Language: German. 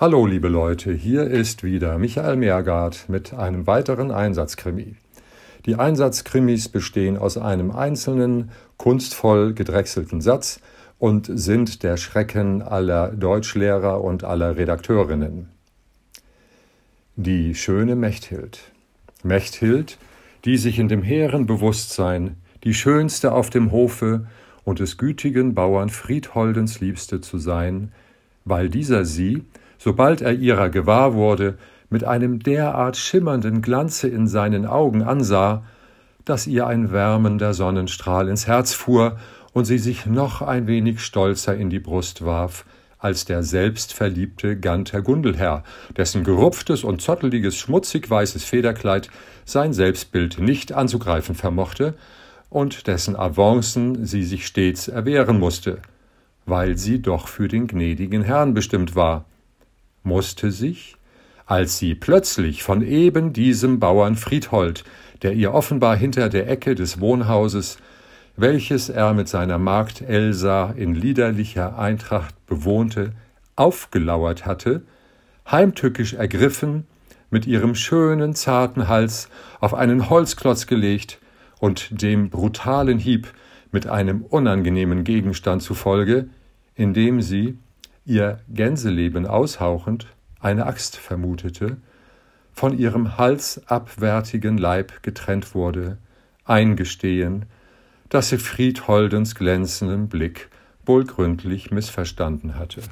Hallo liebe Leute, hier ist wieder Michael Meergard mit einem weiteren Einsatzkrimi. Die Einsatzkrimis bestehen aus einem einzelnen, kunstvoll gedrechselten Satz und sind der Schrecken aller Deutschlehrer und aller Redakteurinnen. Die schöne Mechthild. Mechthild, die sich in dem hehren Bewusstsein, die schönste auf dem Hofe und des gütigen Bauern Friedholdens Liebste zu sein, weil dieser sie sobald er ihrer gewahr wurde, mit einem derart schimmernden Glanze in seinen Augen ansah, dass ihr ein wärmender Sonnenstrahl ins Herz fuhr und sie sich noch ein wenig stolzer in die Brust warf, als der selbstverliebte Ganter Gundelherr, dessen gerupftes und zotteliges schmutzig weißes Federkleid sein Selbstbild nicht anzugreifen vermochte und dessen Avancen sie sich stets erwehren musste, weil sie doch für den gnädigen Herrn bestimmt war musste sich, als sie plötzlich von eben diesem Bauern Friedhold, der ihr offenbar hinter der Ecke des Wohnhauses, welches er mit seiner Magd Elsa in liederlicher Eintracht bewohnte, aufgelauert hatte, heimtückisch ergriffen, mit ihrem schönen, zarten Hals auf einen Holzklotz gelegt und dem brutalen Hieb mit einem unangenehmen Gegenstand zufolge, indem sie, ihr Gänseleben aushauchend, eine Axt vermutete, von ihrem halsabwärtigen Leib getrennt wurde, eingestehen, dass sie Friedholdens glänzenden Blick wohl gründlich missverstanden hatte.